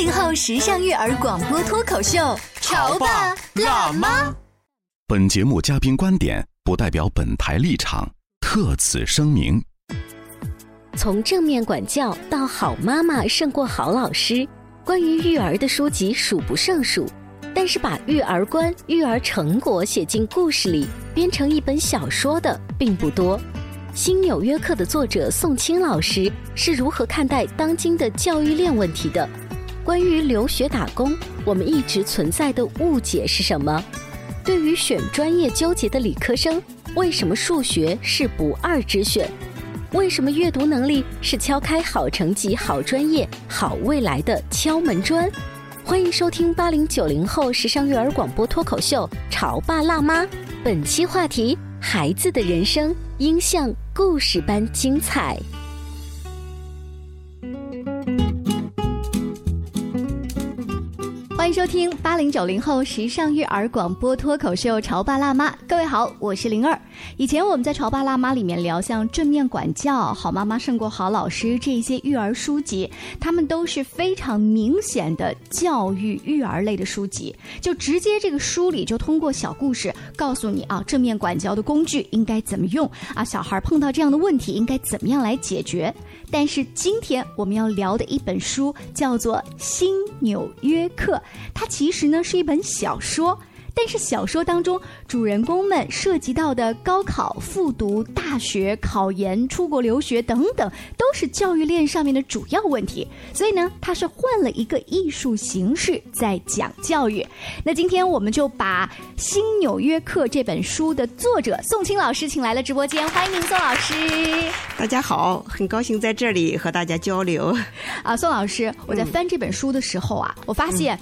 八零后时尚育儿广播脱口秀，潮爸辣妈。本节目嘉宾观点不代表本台立场，特此声明。从正面管教到好妈妈胜过好老师，关于育儿的书籍数不胜数，但是把育儿观、育儿成果写进故事里，编成一本小说的并不多。新纽约客的作者宋清老师是如何看待当今的教育链问题的？关于留学打工，我们一直存在的误解是什么？对于选专业纠结的理科生，为什么数学是不二之选？为什么阅读能力是敲开好成绩、好专业、好未来的敲门砖？欢迎收听八零九零后时尚育儿广播脱口秀《潮爸辣妈》，本期话题：孩子的人生应像故事般精彩。欢迎收听八零九零后时尚育儿广播脱口秀《潮爸辣妈》。各位好，我是灵儿。以前我们在《潮爸辣妈》里面聊，像正面管教、好妈妈胜过好老师这些育儿书籍，他们都是非常明显的教育育儿类的书籍，就直接这个书里就通过小故事告诉你啊，正面管教的工具应该怎么用啊，小孩碰到这样的问题应该怎么样来解决。但是今天我们要聊的一本书叫做《新纽约客》。它其实呢是一本小说，但是小说当中主人公们涉及到的高考、复读、大学、考研、出国留学等等，都是教育链上面的主要问题。所以呢，它是换了一个艺术形式在讲教育。那今天我们就把《新纽约客》这本书的作者宋清老师请来了直播间，欢迎您，宋老师。大家好，很高兴在这里和大家交流。啊，宋老师，我在翻这本书的时候啊，我发现。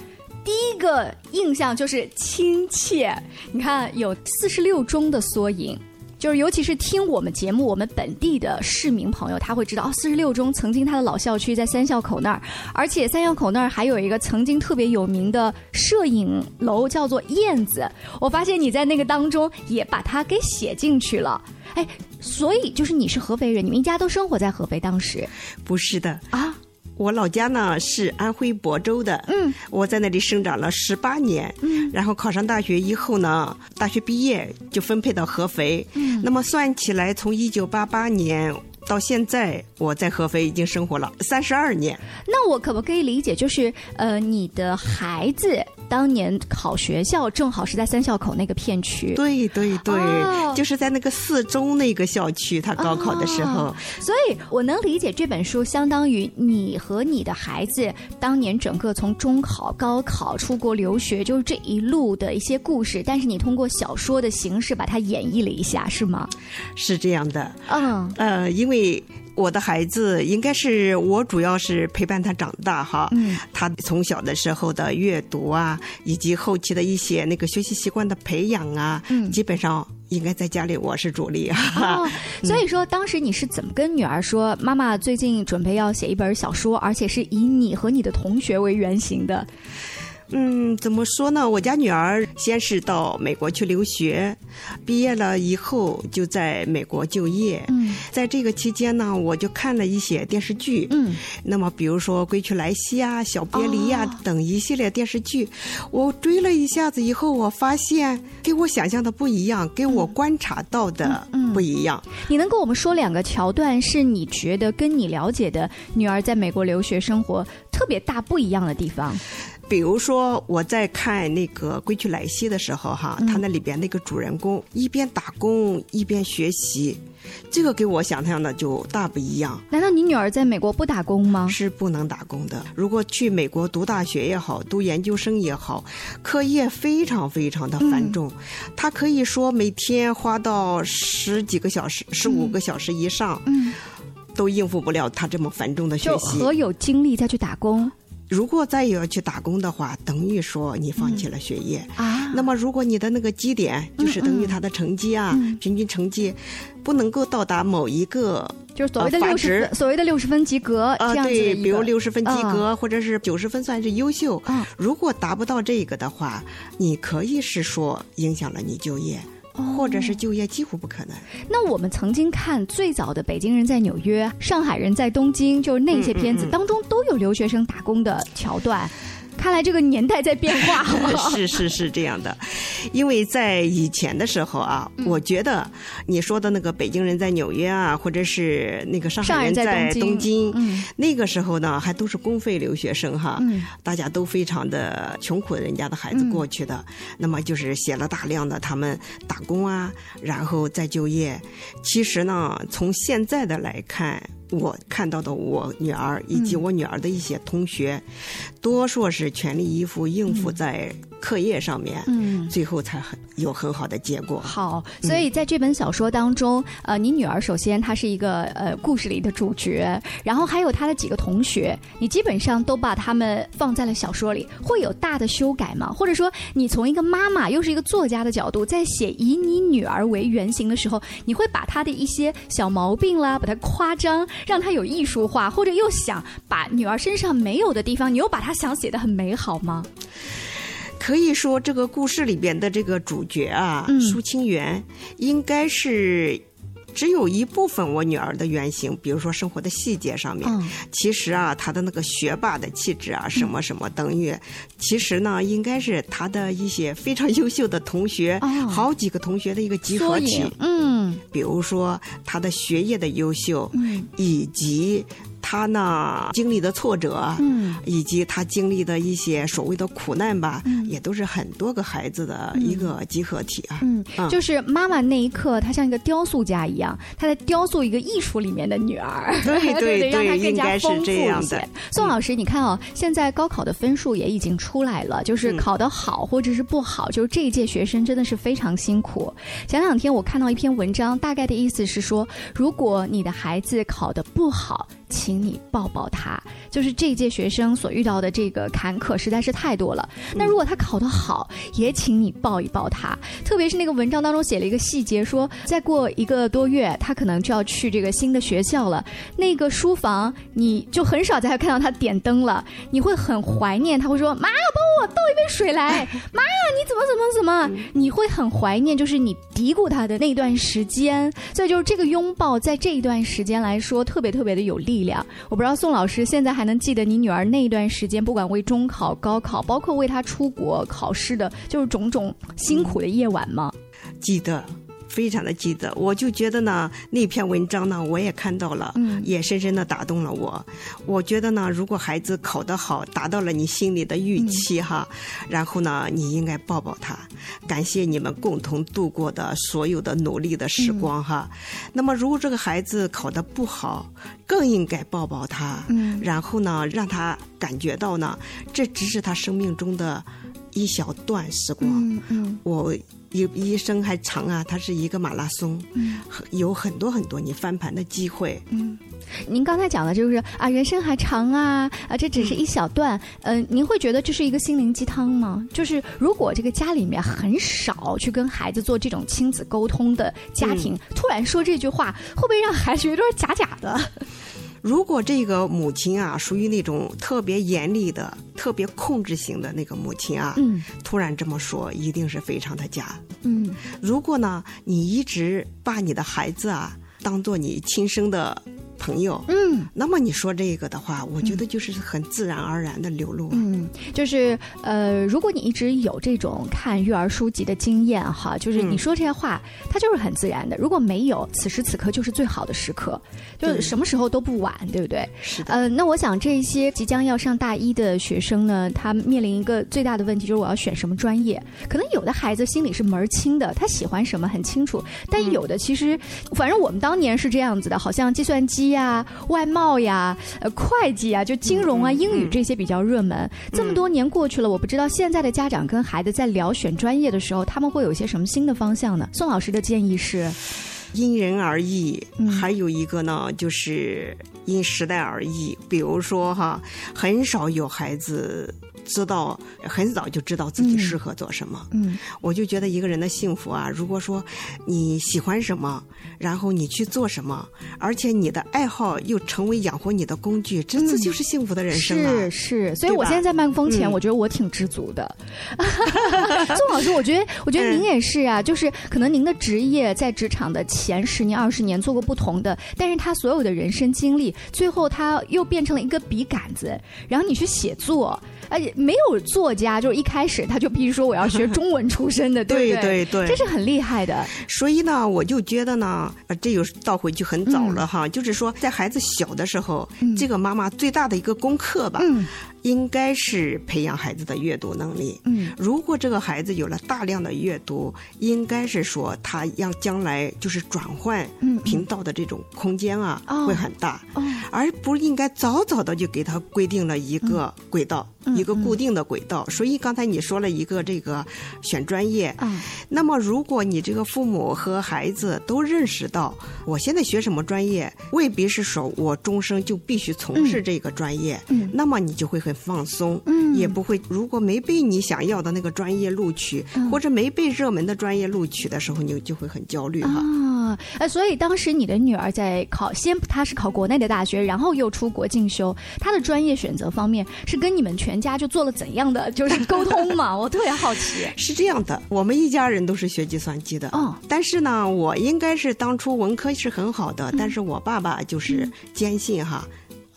第一个印象就是亲切，你看有四十六中的缩影，就是尤其是听我们节目，我们本地的市民朋友他会知道，哦，四十六中曾经他的老校区在三校口那儿，而且三校口那儿还有一个曾经特别有名的摄影楼，叫做燕子。我发现你在那个当中也把它给写进去了，哎，所以就是你是合肥人，你们一家都生活在合肥，当时不是的啊。我老家呢是安徽亳州的，嗯，我在那里生长了十八年，嗯，然后考上大学以后呢，大学毕业就分配到合肥，嗯，那么算起来，从一九八八年到现在，我在合肥已经生活了三十二年。那我可不可以理解，就是呃，你的孩子？当年考学校正好是在三校口那个片区，对对对，就是在那个四中那个校区，他高考的时候，所以我能理解这本书相当于你和你的孩子当年整个从中考、高考、出国留学，就是这一路的一些故事，但是你通过小说的形式把它演绎了一下，是吗？是这样的，嗯。呃，因为。我的孩子应该是我主要是陪伴他长大哈，嗯他从小的时候的阅读啊，以及后期的一些那个学习习惯的培养啊，基本上应该在家里我是主力啊。所以说，当时你是怎么跟女儿说，妈妈最近准备要写一本小说，而且是以你和你的同学为原型的？嗯，怎么说呢？我家女儿先是到美国去留学，毕业了以后就在美国就业。嗯，在这个期间呢，我就看了一些电视剧。嗯，那么比如说《归去来兮》啊，《小别离》呀等一系列电视剧，我追了一下子以后，我发现跟我想象的不一样，跟我观察到的不一样。你能跟我们说两个桥段，是你觉得跟你了解的女儿在美国留学生活特别大不一样的地方？比如说，我在看那个《归去来兮》的时候，哈，他那里边那个主人公一边打工一边学习，这个给我想象的就大不一样。难道你女儿在美国不打工吗？是不能打工的。如果去美国读大学也好，读研究生也好，课业非常非常的繁重，她可以说每天花到十几个小时、十五个小时以上，嗯，都应付不了他这么繁重的学就习。何有精力再去打工如果再要去打工的话，等于说你放弃了学业。啊？那么，如果你的那个基点就是等于他的成绩啊，嗯平均成绩不能够到达某一个就是所谓的六十所谓的六十分及格啊，对，比如六十分及格，或者是九十分算是优秀。啊如果达不到这个的话，你可以是说影响了你就业，哦或者是就业几乎不可能。那我们曾经看最早的《北京人在纽约》《上海人在东京》，就是那些片子嗯嗯嗯当中都有留学生打工的桥段。看来这个年代在变化。是是是这样的，因为在以前的时候啊，嗯我觉得你说的那个北京人在纽约啊，或者是那个上上海人在东京东京，嗯那个时候呢还都是公费留学生哈，嗯大家都非常的穷苦人家的孩子过去的，那么就是写了大量的他们打工啊，然后再就业。其实呢，从现在的来看。我看到的我女儿以及我女儿的一些同学，多数是全力以赴应付在课业上面，嗯。最后才很有很好的结果。好，所以在这本小说当中，呃，你女儿首先她是一个呃故事里的主角，然后还有她的几个同学，你基本上都把他们放在了小说里，会有大的修改吗？或者说，你从一个妈妈又是一个作家的角度，在写以你女儿为原型的时候，你会把她的一些小毛病啦，把它夸张，让她有艺术化，或者又想把女儿身上没有的地方，你又把她想写的很美好吗？可以说，这个故事里边的这个主角啊，嗯苏清源，应该是。只有一部分我女儿的原型，比如说生活的细节上面，嗯其实啊，她的那个学霸的气质啊，什么什么等于，其实呢，应该是她的一些非常优秀的同学，哦好几个同学的一个集合体。嗯比如说她的学业的优秀，嗯以及她呢经历的挫折，嗯。以及他经历的一些所谓的苦难吧，嗯。也都是很多个孩子的一个集合体啊。嗯，嗯。就是妈妈那一刻，她像一个雕塑家一样，她在雕塑一个艺术里面的女儿，对 对对让她更对应该是加丰富这样的。一些。宋老师，你看哦，现在高考的分数也已经出来了，就是嗯。考得好或者是不好，就是这一届学生真的是非常辛苦。前两天我看到一篇文章，大概的意思是说，如果你的孩子考得不好，请你抱抱他。就是这一届学生所遇到的这个坎坷实在是太多了。那如果他考得好，也请你抱一抱他。特别是那个文章当中写了一个细节，说再过一个多月，他可能就要去这个新的学校了。那个书房你就很少再看到他点灯了，你会很怀念。他会说：“妈，帮我倒一杯水来。”妈呀，你怎么怎么怎么？你会很怀念，就是你嘀咕他的那段时间。所以就是这个拥抱，在这一段时间来说，特别特别的有力力量。我不知道宋老师现在还能记得你女儿那一段时间，不管为中考、高考，包括为她出国考试的，就是种种辛苦的夜晚吗？记得。非常的记得，我就觉得呢，那篇文章呢，我也看到了，嗯。也深深的打动了我。我觉得呢，如果孩子考得好，达到了你心里的预期哈，然后呢，你应该抱抱他，感谢你们共同度过的所有的努力的时光哈。那么，如果这个孩子考得不好，更应该抱抱他，嗯。然后呢，让他感觉到呢，这只是他生命中的一小段时光。嗯嗯我一一生还长啊，它是一个马拉松，嗯很有很多很多你翻盘的机会。嗯。您刚才讲的就是啊，人生还长啊，啊，这只是一小段。嗯、您会觉得这是一个心灵鸡汤吗？就是如果这个家里面很少去跟孩子做这种亲子沟通的家庭，突然说这句话，会不会让孩子有点假假的？如果这个母亲啊，属于那种特别严厉的、特别控制型的那个母亲啊，嗯突然这么说，一定是非常的假。嗯如果呢，你一直把你的孩子啊当做你亲生的朋友，嗯嗯，那么你说这个的话，我觉得就是很自然而然的流露。嗯，就是呃，如果你一直有这种看育儿书籍的经验哈，就是你说这些话，它就是很自然的。如果没有，此时此刻就是最好的时刻，就是什么时候都不晚，对不对？是的。呃，那我想这些即将要上大一的学生呢，他面临一个最大的问题就是我要选什么专业。可能有的孩子心里是门儿清的，他喜欢什么很清楚，但有的其实，反正我们当年是这样子的，好像计算机呀、外贸呀、呃会计啊、就金融啊、英语这些比较热门。这么多年过去了，我不知道现在的家长跟孩子在聊选专业的时候，他们会有一些什么新的方向呢？宋老师的建议是。因人而异，还有一个呢，就是因时代而异。比如说哈，很少有孩子。知道很早就知道自己适合做什么，嗯，我就觉得一个人的幸福啊，如果说你喜欢什么，然后你去做什么，而且你的爱好又成为养活你的工具，这这就是幸福的人生啊！是是，所以我现在在麦克风前，我觉得我挺知足的。宋老师，我觉得我觉得您也是啊，就是可能您的职业在职场的前十年、二十年做过不同的，但是他所有的人生经历，最后他又变成了一个笔杆子，然后你去写作。而且没有作家，就是一开始他就必须说我要学中文出身的，对不对？对对，这是很厉害的。所以呢，我就觉得呢，这又倒回去很早了哈。就是说，在孩子小的时候，这个妈妈最大的一个功课吧。应该是培养孩子的阅读能力。嗯，如果这个孩子有了大量的阅读，应该是说他让将来就是转换频道的这种空间啊会很大，而不应该早早的就给他规定了一个轨道，一个固定的轨道。所以刚才你说了一个这个选专业，那么如果你这个父母和孩子都认识到，我现在学什么专业未必是说我终生就必须从事这个专业，那么你就会。很放松，嗯，也不会。如果没被你想要的那个专业录取，或者没被热门的专业录取的时候，你就会很焦虑哈。啊，呃，所以当时你的女儿在考，先她是考国内的大学，然后又出国进修，她的专业选择方面是跟你们全家就做了怎样的就是沟通嘛？我特别好奇。是这样的，我们一家人都是学计算机的，哦，但是呢，我应该是当初文科是很好的，但是我爸爸就是坚信哈。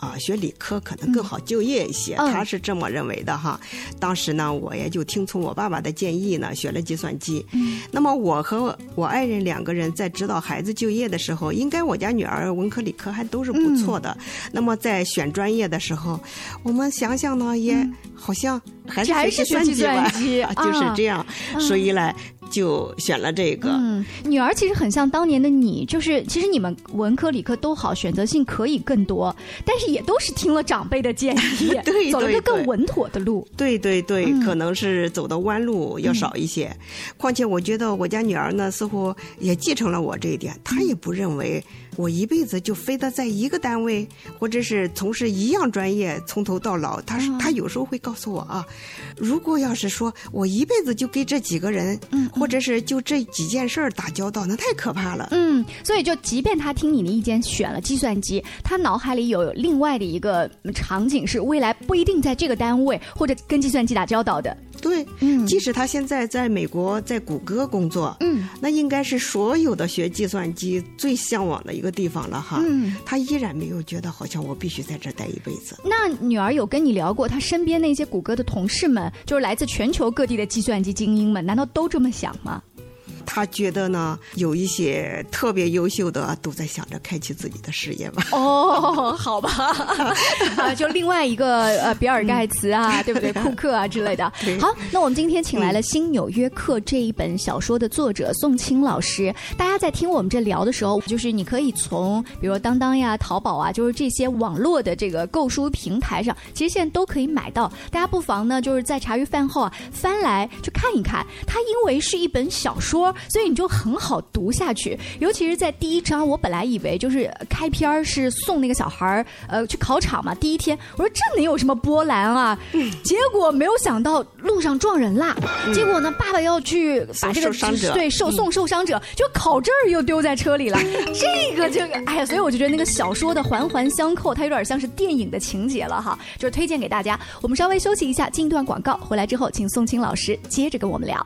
啊，学理科可能更好就业一些，他是这么认为的哈。当时呢，我也就听从我爸爸的建议呢，学了计算机。那么我和我爱人两个人在指导孩子就业的时候，应该我家女儿文科理科还都是不错的。那么在选专业的时候，我们想想呢，也好像还是学计算机吧，就是这样。所以呢。就选了这个。嗯，女儿其实很像当年的你，就是其实你们文科理科都好，选择性可以更多，但是也都是听了长辈的建议，对，走了个更稳妥的路。对对对，可能是走的弯路要少一些。况且我觉得我家女儿呢，似乎也继承了我这一点，她也不认为。我一辈子就非得在一个单位，或者是从事一样专业，从头到老。他他有时候会告诉我啊，如果要是说我一辈子就跟这几个人，嗯，或者是就这几件事儿打交道，那太可怕了。嗯，所以就即便他听你的意见选了计算机，他脑海里有另外的一个场景是未来不一定在这个单位或者跟计算机打交道的。对，嗯，即使他现在在美国，在谷歌工作，嗯，那应该是所有的学计算机最向往的一个地方了哈。嗯，他依然没有觉得好像我必须在这待一辈子。那女儿有跟你聊过，她身边那些谷歌的同事们，就是来自全球各地的计算机精英们，难道都这么想吗？他觉得呢，有一些特别优秀的都在想着开启自己的事业吧。哦，好吧，啊，就另外一个呃，比尔盖茨啊，对不对？库克啊之类的。好，那我们今天请来了《新纽约客》这一本小说的作者宋清老师。大家在听我们这聊的时候，就是你可以从比如当当呀、淘宝啊，就是这些网络的这个购书平台上，其实现在都可以买到。大家不妨呢，就是在茶余饭后啊，翻来去看一看。它因为是一本小说。所以你就很好读下去，尤其是在第一章，我本来以为就是开篇是送那个小孩儿呃去考场嘛，第一天我说这能有什么波澜啊？结果没有想到路上撞人啦，结果呢爸爸要去把这个对受送受伤者，就考证又丢在车里了，这个就哎呀，所以我就觉得那个小说的环环相扣，它有点像是电影的情节了哈，就是推荐给大家。我们稍微休息一下，进一段广告，回来之后请宋青老师接着跟我们聊。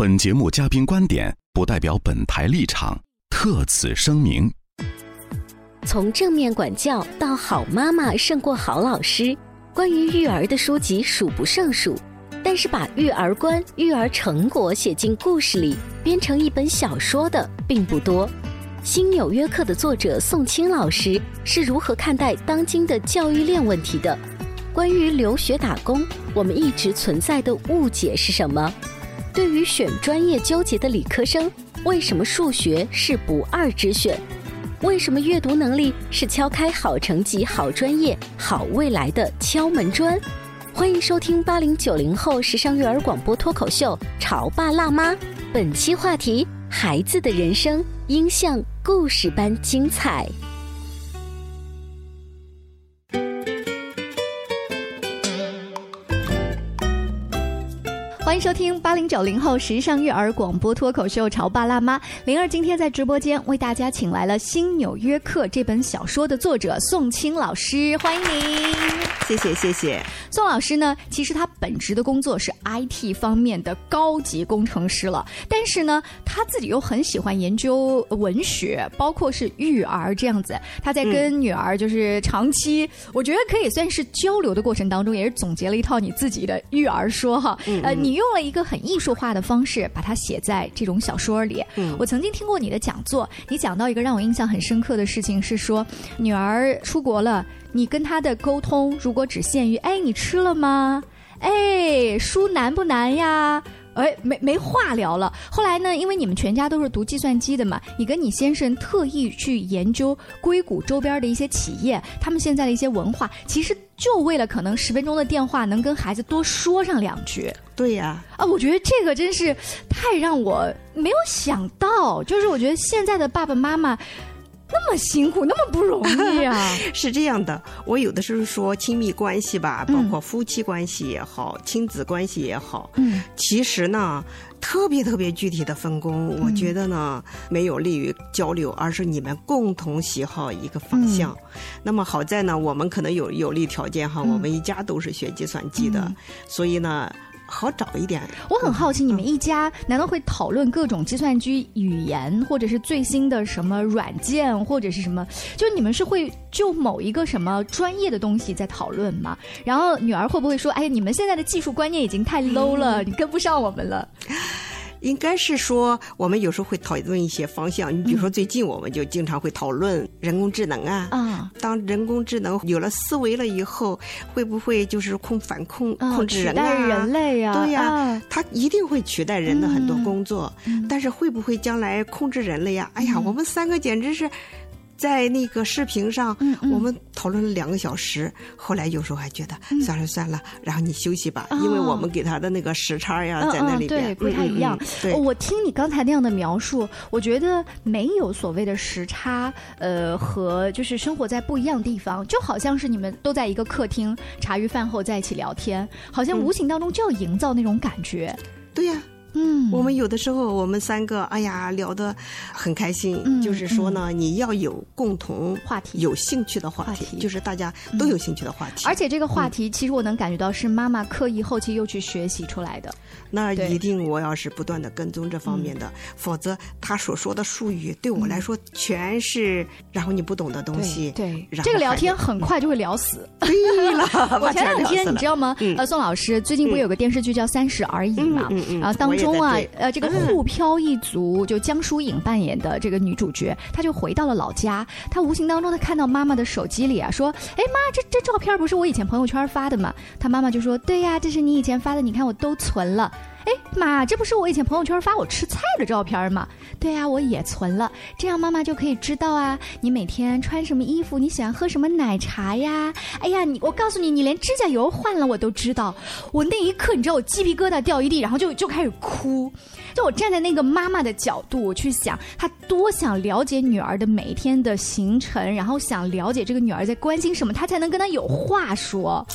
本节目嘉宾观点不代表本台立场，特此声明。从正面管教到好妈妈胜过好老师，关于育儿的书籍数不胜数，但是把育儿观、育儿成果写进故事里，编成一本小说的并不多。新纽约客的作者宋清老师是如何看待当今的教育链问题的？关于留学打工，我们一直存在的误解是什么？对于选专业纠结的理科生，为什么数学是不二之选？为什么阅读能力是敲开好成绩、好专业、好未来的敲门砖？欢迎收听八零九零后时尚育儿广播脱口秀《潮爸辣妈》，本期话题：孩子的人生应像故事般精彩。欢迎收听八零九零后时尚育儿广播脱口秀《潮爸辣妈》。灵儿今天在直播间为大家请来了《新纽约客》这本小说的作者宋清老师，欢迎您！谢谢谢谢。宋老师呢，其实他本职的工作是 IT 方面的高级工程师了，但是呢，他自己又很喜欢研究文学，包括是育儿这样子。他在跟女儿就是长期，我觉得可以算是交流的过程当中，也是总结了一套你自己的育儿说哈。呃，你。用了一个很艺术化的方式把它写在这种小说里。嗯我曾经听过你的讲座，你讲到一个让我印象很深刻的事情是说，女儿出国了，你跟她的沟通如果只限于“哎，你吃了吗？哎，书难不难呀？”哎，没没话聊了。后来呢，因为你们全家都是读计算机的嘛，你跟你先生特意去研究硅谷周边的一些企业，他们现在的一些文化，其实就为了可能十分钟的电话能跟孩子多说上两句。对呀，啊，我觉得这个真是太让我没有想到，就是我觉得现在的爸爸妈妈。那么辛苦，那么不容易啊！是这样的，我有的时候说亲密关系吧，包括夫妻关系也好，亲子关系也好，嗯，其实呢，特别特别具体的分工，我觉得呢，没有利于交流，而是你们共同喜好一个方向。那么好在呢，我们可能有有利条件哈，我们一家都是学计算机的，所以呢。好找一点。我很好奇，你们一家难道会讨论各种计算机语言，或者是最新的什么软件，或者是什么？就你们是会就某一个什么专业的东西在讨论吗？然后女儿会不会说：“哎，你们现在的技术观念已经太 low 了，你跟不上我们了？”应该是说，我们有时候会讨论一些方向。你比如说，最近我们就经常会讨论人工智能啊。啊。当人工智能有了思维了以后，会不会就是控反控控制人类呀？对呀，它一定会取代人的很多工作。但是会不会将来控制人类呀？哎呀，我们三个简直是。在那个视频上，我们讨论了两个小时。后来有时候还觉得算了算了，然后你休息吧，因为我们给他的那个时差呀在那里边不太一样。我听你刚才那样的描述，我觉得没有所谓的时差，呃，和就是生活在不一样地方，就好像是你们都在一个客厅，茶余饭后在一起聊天，好像无形当中就要营造那种感觉。对呀。嗯，我们有的时候我们三个，哎呀，聊得很开心。就是说呢，你要有共同话题，有兴趣的话题，就是大家都有兴趣的话题。而且这个话题，其实我能感觉到是妈妈刻意后期又去学习出来的。那一定我要是不断的跟踪这方面的，否则他所说的术语对我来说全是然后你不懂的东西。对，这个聊天很快就会聊死。对了，我前两天你知道吗？呃，宋老师最近不有个电视剧叫《三十而已》嘛？然后当中。中啊，呃，这个沪漂一族就江疏影扮演的这个女主角，她就回到了老家，她无形当中她看到妈妈的手机里啊，说，哎妈，这这照片不是我以前朋友圈发的吗？她妈妈就说，对呀，这是你以前发的，你看我都存了。哎妈，这不是我以前朋友圈发我吃菜的照片吗？对呀，我也存了，这样妈妈就可以知道啊，你每天穿什么衣服，你喜欢喝什么奶茶呀？哎呀，你我告诉你，你连指甲油换了我都知道。我那一刻，你知道我鸡皮疙瘩掉一地，然后就就开始哭。就我站在那个妈妈的角度我去想，她多想了解女儿的每一天的行程，然后想了解这个女儿在关心什么，她才能跟她有话说。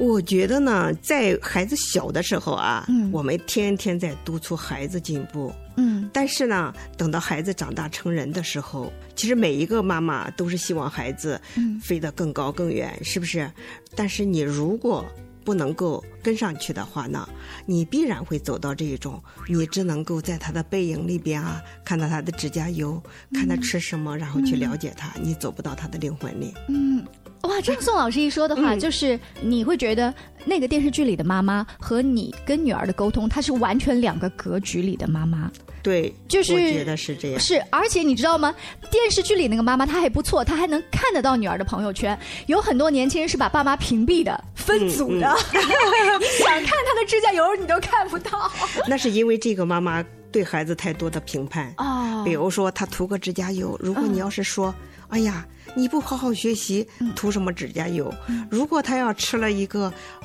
我觉得呢，在孩子小的时候啊，我们天天在督促孩子进步。嗯，但是呢，等到孩子长大成人的时候，其实每一个妈妈都是希望孩子飞得更高更远，是不是？但是你如果不能够跟上去的话呢，你必然会走到这一种，你只能够在他的背影里边啊，看到他的指甲油，看他吃什么，然后去了解他，你走不到他的灵魂里。嗯。哇，这样宋老师一说的话，就是你会觉得那个电视剧里的妈妈和你跟女儿的沟通，她是完全两个格局里的妈妈。对，就是我觉得是这样。是，而且你知道吗？电视剧里那个妈妈她还不错，她还能看得到女儿的朋友圈。有很多年轻人是把爸妈屏蔽的、分组的，你想看她的指甲油，你都看不到。那是因为这个妈妈对孩子太多的评判哦，比如说她涂个指甲油，如果你要是说，哎呀。你不好好学习，涂什么指甲油？如果他要吃了一个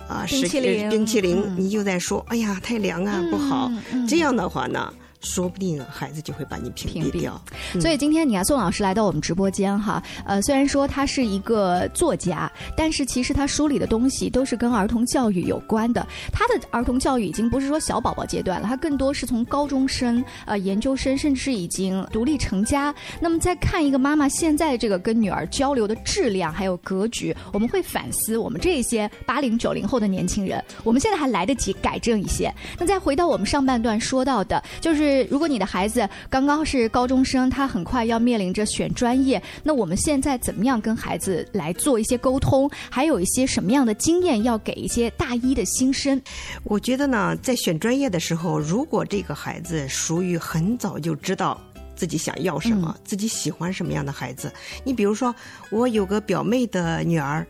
啊冰淇淋，冰淇淋，你就在说，哎呀，太凉啊，不好。这样的话呢？说不定孩子就会把你屏蔽掉。所以今天你看宋老师来到我们直播间哈，呃，虽然说他是一个作家，但是其实他书里的东西都是跟儿童教育有关的。他的儿童教育已经不是说小宝宝阶段了，他更多是从高中生、呃研究生，甚至是已经独立成家。那么再看一个妈妈现在这个跟女儿交流的质量还有格局，我们会反思我们这些八零九零后的年轻人，我们现在还来得及改正一些。那再回到我们上半段说到的，就是。如果你的孩子刚刚是高中生，他很快要面临着选专业，那我们现在怎么样跟孩子来做一些沟通？还有一些什么样的经验要给一些大一的新生？我觉得呢，在选专业的时候，如果这个孩子属于很早就知道自己想要什么，自己喜欢什么样的孩子，你比如说，我有个表妹的女儿。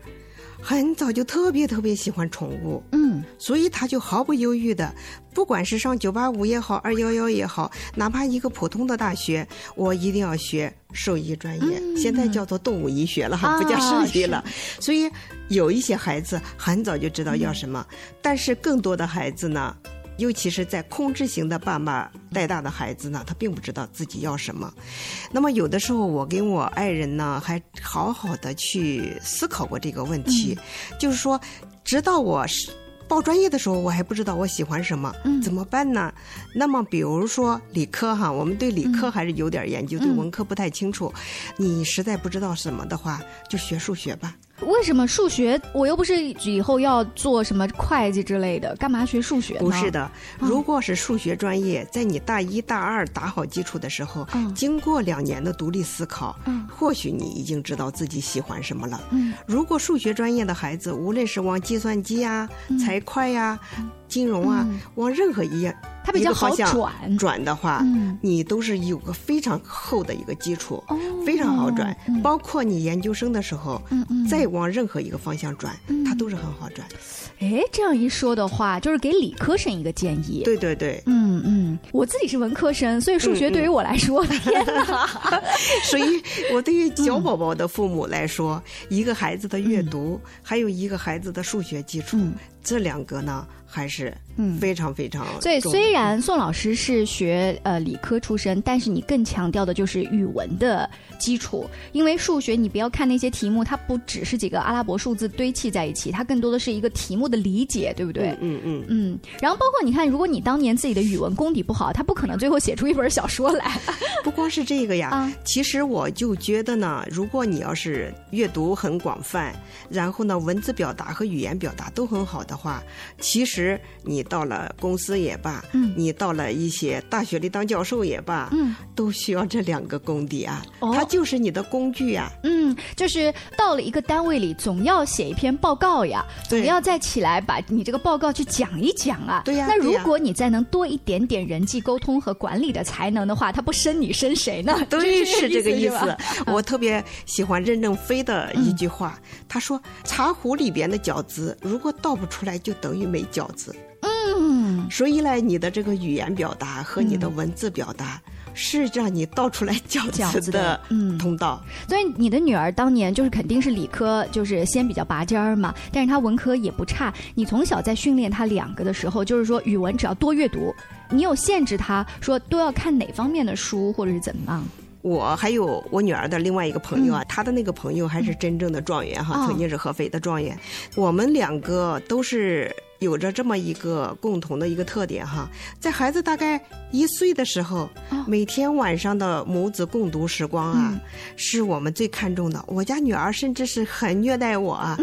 很早就特别特别喜欢宠物，嗯，所以他就毫不犹豫的，不管是上九八五也好，二幺幺也好，哪怕一个普通的大学，我一定要学兽医专业，现在叫做动物医学了哈，不叫兽医了。所以有一些孩子很早就知道要什么，但是更多的孩子呢？尤其是在控制型的爸妈带大的孩子呢，他并不知道自己要什么。那么有的时候，我跟我爱人呢，还好好的去思考过这个问题，就是说，直到我是。报专业的时候，我还不知道我喜欢什么，怎么办呢？那么，比如说理科哈，我们对理科还是有点研究，对文科不太清楚。你实在不知道什么的话，就学数学吧。为什么数学？我又不是以后要做什么会计之类的，干嘛学数学呢？不是的，如果是数学专业，在你大一大二打好基础的时候，经过两年的独立思考，或许你已经知道自己喜欢什么了。如果数学专业的孩子，无论是往计算机啊、财会呀、金融啊，往任何一样。它比较好转转的话，你都是有个非常厚的一个基础，非常好转。包括你研究生的时候，再往任何一个方向转，它都是很好转。哎，这样一说的话，就是给理科生一个建议。对对对，嗯嗯，我自己是文科生，所以数学对于我来说，天哪！所以，我对于小宝宝的父母来说，一个孩子的阅读，还有一个孩子的数学基础，这两个呢。还是嗯非常非常。所以虽然宋老师是学呃理科出身，但是你更强调的就是语文的基础。因为数学你不要看那些题目，它不只是几个阿拉伯数字堆砌在一起，它更多的是一个题目的理解，对不对？嗯嗯嗯。然后包括你看，如果你当年自己的语文功底不好，他不可能最后写出一本小说来。不光是这个呀，其实我就觉得呢，如果你要是阅读很广泛，然后呢文字表达和语言表达都很好的话，其实。实你到了公司也罢，嗯，你到了一些大学里当教授也罢，嗯，都需要这两个功底啊，它就是你的工具呀，嗯，就是到了一个单位里，总要写一篇报告呀，总要再起来把你这个报告去讲一讲啊，对呀。那如果你再能多一点点点人际沟通和管理的才能的话，他不升你升谁呢？对，是这个意思。我特别喜欢任正非的一句话，他说：“茶壶里边的饺子，如果倒不出来，就等于没饺子。”嗯，所以呢，你的这个语言表达和你的文字表达。是让你倒出来饺子的通道，所以你的女儿当年就是肯定是理科，就是先比较拔尖儿嘛，但是她文科也不差。你从小在训练她两个的时候，就是说语文只要多阅读，你有限制她说都要看哪方面的书，或者是怎么样？我还有我女儿的另外一个朋友啊，她的那个朋友还是真正的状元哈，曾经是合肥的状元。我们两个都是。有着这么一个共同的一个特点哈，在孩子大概一岁的时候，每天晚上的母子共读时光啊，是我们最看重的。我家女儿甚至是很虐待我啊，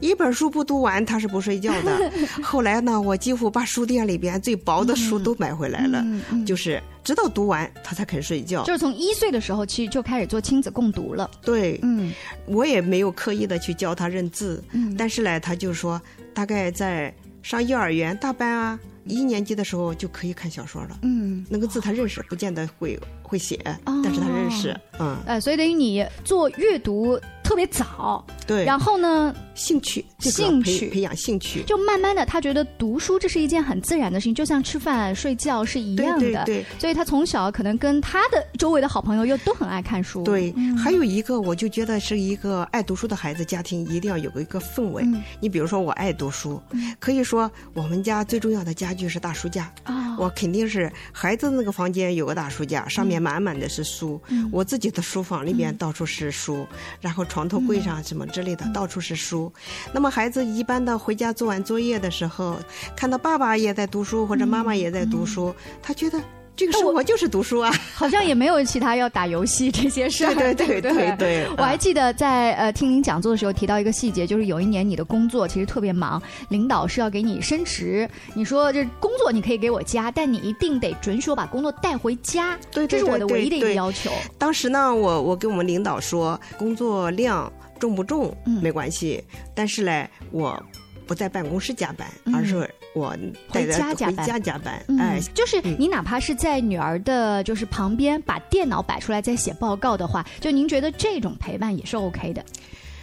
一本书不读完她是不睡觉的。后来呢，我几乎把书店里边最薄的书都买回来了，就是直到读完她才肯睡觉。就是从一岁的时候其实就开始做亲子共读了。对，嗯，我也没有刻意的去教她认字，但是呢，她就说大概在。上幼儿园大班啊，一年级的时候就可以看小说了。嗯，那个字他认识，不见得会会写，但是他认识。嗯，呃，所以等于你做阅读。特别早，对，然后呢，兴趣，兴趣。培养兴趣，就慢慢的，他觉得读书这是一件很自然的事情，就像吃饭睡觉是一样的，对，所以他从小可能跟他的周围的好朋友又都很爱看书。对，还有一个，我就觉得是一个爱读书的孩子家庭一定要有个一个氛围。你比如说，我爱读书，可以说我们家最重要的家具是大书架。啊，我肯定是孩子那个房间有个大书架，上面满满的是书，我自己的书房里面到处是书，然后床。床头柜上什么之类的，到处是书。那么孩子一般的回家做完作业的时候，看到爸爸也在读书，或者妈妈也在读书，他觉得。这个生活就是读书啊，好像也没有其他要打游戏这些事儿。对对对对对。我还记得在呃听您讲座的时候提到一个细节，就是有一年你的工作其实特别忙，领导是要给你升职，你说这工作你可以给我加，但你一定得准许我把工作带回家。对，这是我的唯一的一个要求。当时呢，我我跟我们领导说，工作量重不重没关系，但是嘞，我不在办公室加班，而是。我回家加班，回家加班，哎，就是你哪怕是在女儿的，就是旁边把电脑摆出来在写报告的话，就您觉得这种陪伴也是 OK 的。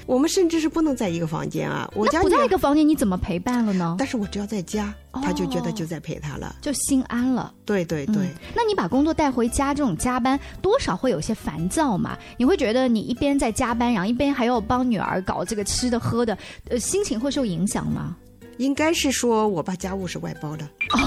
我们甚至是不能在一个房间啊！我家不在一个房间，你怎么陪伴了呢？但是我只要在家，他就觉得就在陪他了，就心安了。对对对。那你把工作带回家，这种加班多少会有些烦躁嘛？你会觉得你一边在加班，然后一边还要帮女儿搞这个吃的喝的，呃，心情会受影响吗？应该是说，我把家务是外包的。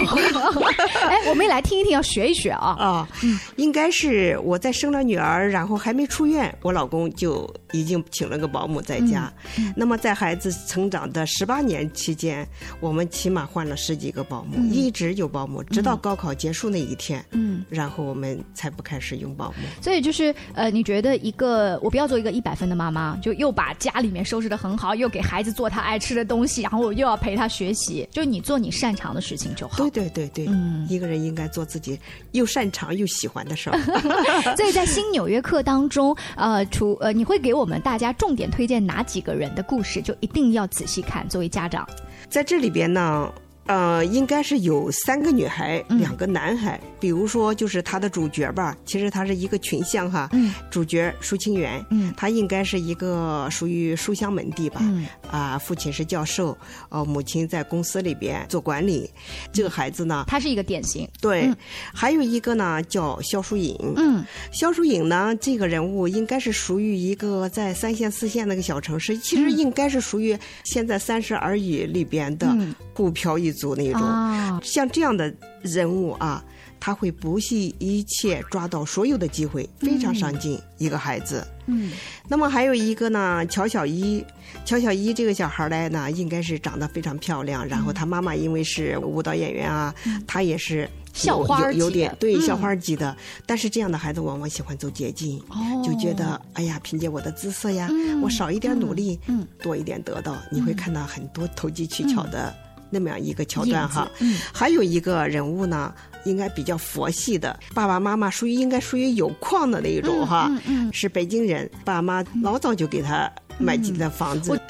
哎，我们也来听一听，要学一学啊！啊，应该是我在生了女儿，然后还没出院，我老公就已经请了个保姆在家。那么在孩子成长的十八年期间，我们起码换了十几个保姆，一直有保姆，直到高考结束那一天。嗯，然后我们才不开始用保姆。所以就是呃，你觉得一个我不要做一个一百分的妈妈，就又把家里面收拾的很好，又给孩子做他爱吃的东西，然后我又要陪他。学习，就是你做你擅长的事情就好。对对对对，嗯，一个人应该做自己又擅长又喜欢的事儿。所以在新纽约课当中，呃，除呃，你会给我们大家重点推荐哪几个人的故事？就一定要仔细看。作为家长，在这里边呢。呃，应该是有三个女孩，两个男孩。比如说，就是他的主角吧，其实他是一个群像哈。嗯。主角舒清源，嗯，他应该是一个属于书香门第吧。嗯。啊，父亲是教授，呃，母亲在公司里边做管理。这个孩子呢，他是一个典型。对。还有一个呢，叫肖淑颖。嗯。肖淑颖呢，这个人物应该是属于一个在三线四线那个小城市，其实应该是属于现在《三十而已》里边的股票一。族那种，像这样的人物啊，他会不惜一切抓到所有的机会，非常上进一个孩子。嗯，那么还有一个呢，乔小一，乔小一这个小孩来呢，应该是长得非常漂亮。然后他妈妈因为是舞蹈演员啊，他也是校花有点对校花级的。但是这样的孩子往往喜欢走捷径，就觉得哎呀，凭借我的姿色呀，我少一点努力，嗯，多一点得到。你会看到很多投机取巧的。那么样一个桥段哈，还有一个人物呢，应该比较佛系的，爸爸妈妈属于应该属于有矿的那一种哈，是北京人，爸妈老早就给他买进了房子，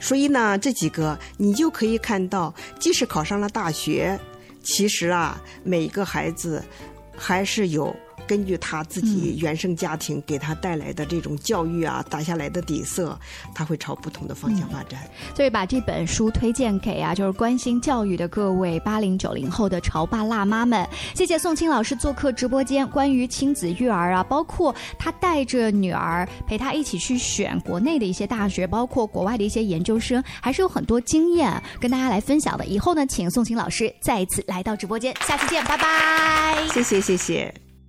所以呢，这几个你就可以看到，即使考上了大学。其实啊，每一个孩子还是有。根据他自己原生家庭给他带来的这种教育啊，打下来的底色，他会朝不同的方向发展。所以把这本书推荐给啊，就是关心教育的各位八零九零后的潮爸辣妈们。谢谢宋青老师做客直播间，关于亲子育儿啊，包括他带着女儿陪他一起去选国内的一些大学，包括国外的一些研究生，还是有很多经验跟大家来分享的。以后呢，请宋青老师再一次来到直播间，下次见，拜拜。谢谢，谢谢。